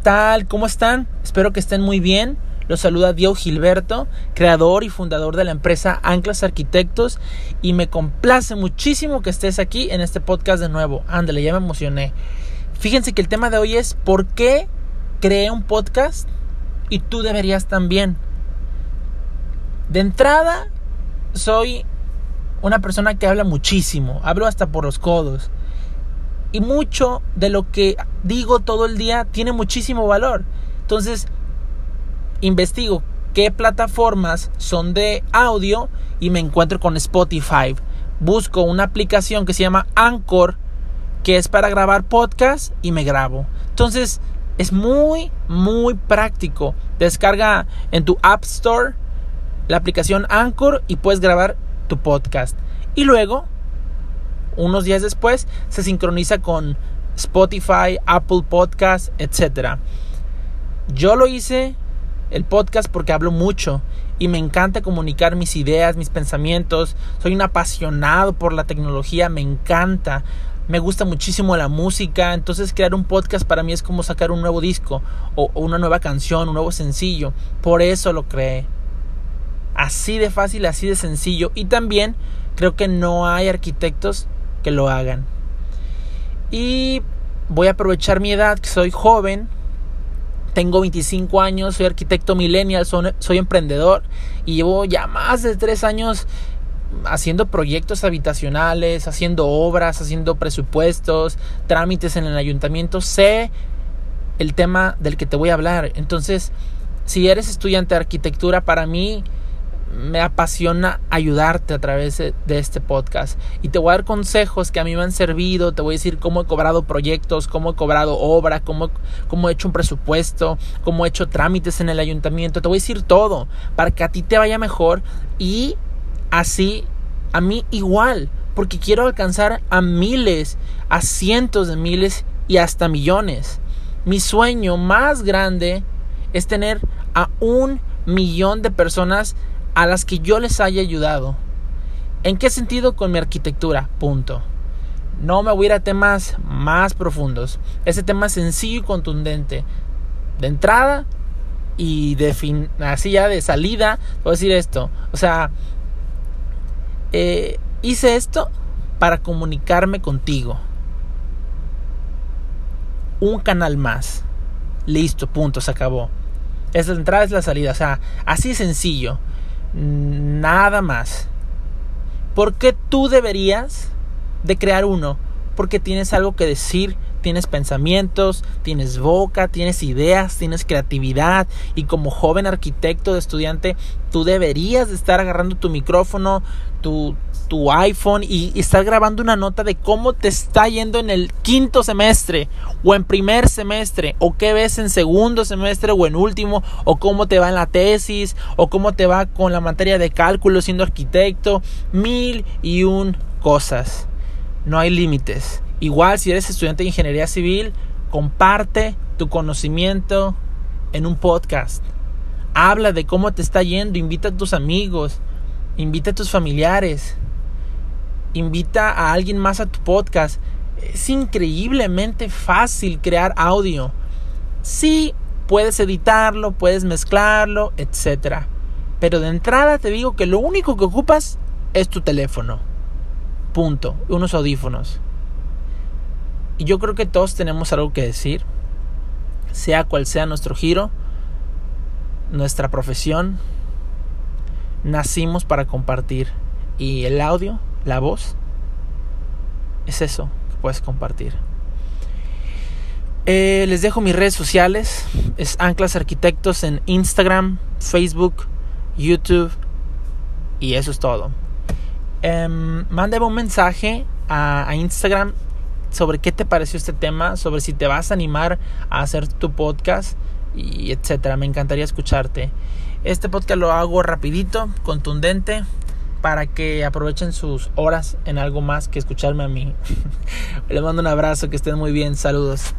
tal? ¿Cómo están? Espero que estén muy bien. Los saluda Diego Gilberto, creador y fundador de la empresa Anclas Arquitectos y me complace muchísimo que estés aquí en este podcast de nuevo. Ándale, ya me emocioné. Fíjense que el tema de hoy es ¿por qué creé un podcast y tú deberías también? De entrada, soy una persona que habla muchísimo, hablo hasta por los codos. Y mucho de lo que digo todo el día tiene muchísimo valor. Entonces, investigo qué plataformas son de audio y me encuentro con Spotify. Busco una aplicación que se llama Anchor, que es para grabar podcast y me grabo. Entonces, es muy, muy práctico. Descarga en tu App Store la aplicación Anchor y puedes grabar tu podcast. Y luego, unos días después, se sincroniza con Spotify, Apple Podcast, etc. Yo lo hice el podcast porque hablo mucho y me encanta comunicar mis ideas, mis pensamientos. Soy un apasionado por la tecnología, me encanta. Me gusta muchísimo la música, entonces crear un podcast para mí es como sacar un nuevo disco o, una nueva canción, un nuevo sencillo. Por eso lo creé. Así de fácil, así de sencillo. Y también creo que no hay arquitectos que lo hagan. Y voy a aprovechar mi edad, que soy joven, tengo 25 años, soy arquitecto millennial, soy, emprendedor y llevo ya más de 3 años haciendo proyectos habitacionales, haciendo obras, haciendo presupuestos, trámites en el ayuntamiento. Sé el tema del que te voy a hablar. Entonces, si eres estudiante de arquitectura, para mí me apasiona ayudarte a través de, este podcast y te voy a dar consejos que a mí me han servido, te voy a decir cómo he cobrado proyectos, cómo he cobrado obra, cómo, cómo he hecho un presupuesto, cómo he hecho trámites en el ayuntamiento, te voy a decir todo para que a ti te vaya mejor y así a mí igual, porque quiero alcanzar a miles, a cientos de miles y hasta millones. Mi sueño más grande es tener a un millón de personas a las que yo les haya ayudado. ¿En qué sentido? Con mi arquitectura. Punto. No me voy a ir a temas más profundos. Ese tema sencillo y contundente. De entrada y de así ya de salida, voy a decir esto. O sea, eh, hice esto para comunicarme contigo. Un canal más. Listo, punto, se acabó. Esa entrada es la salida. O sea, así sencillo. Nada más. ¿Por qué tú deberías de crear uno? Porque tienes algo que decir, tienes pensamientos, tienes boca, tienes ideas, tienes creatividad y como joven arquitecto de estudiante, tú deberías de estar agarrando tu micrófono, tu, tu iPhone y, estar grabando una nota de cómo te está yendo en el quinto semestre o en primer semestre o qué ves en segundo semestre o en último o cómo te va en la tesis o cómo te va con la materia de cálculo siendo arquitecto, mil y un cosas. No hay límites. Igual si eres estudiante de ingeniería civil, comparte tu conocimiento en un podcast. Habla de cómo te está yendo, invita a tus amigos, invita a tus familiares, invita a alguien más a tu podcast. Es increíblemente fácil crear audio. Sí, puedes editarlo, puedes mezclarlo, etc. Pero de entrada te digo que lo único que ocupas es tu teléfono. Punto. Unos audífonos. Y yo creo que todos tenemos algo que decir, sea cual sea nuestro giro, nuestra profesión, nacimos para compartir. Y el audio, la voz, es eso que puedes compartir. Eh, les dejo mis redes sociales. Es Anclas Arquitectos en Instagram, Facebook, YouTube. Y eso es todo. Eh, mándame un mensaje a, a Instagram sobre qué te pareció este tema, sobre si te vas a animar a hacer tu podcast y etcétera. Me encantaría escucharte. Este podcast lo hago rapidito, contundente, para que aprovechen sus horas en algo más que escucharme a mí. Les mando un abrazo, que estén muy bien, saludos.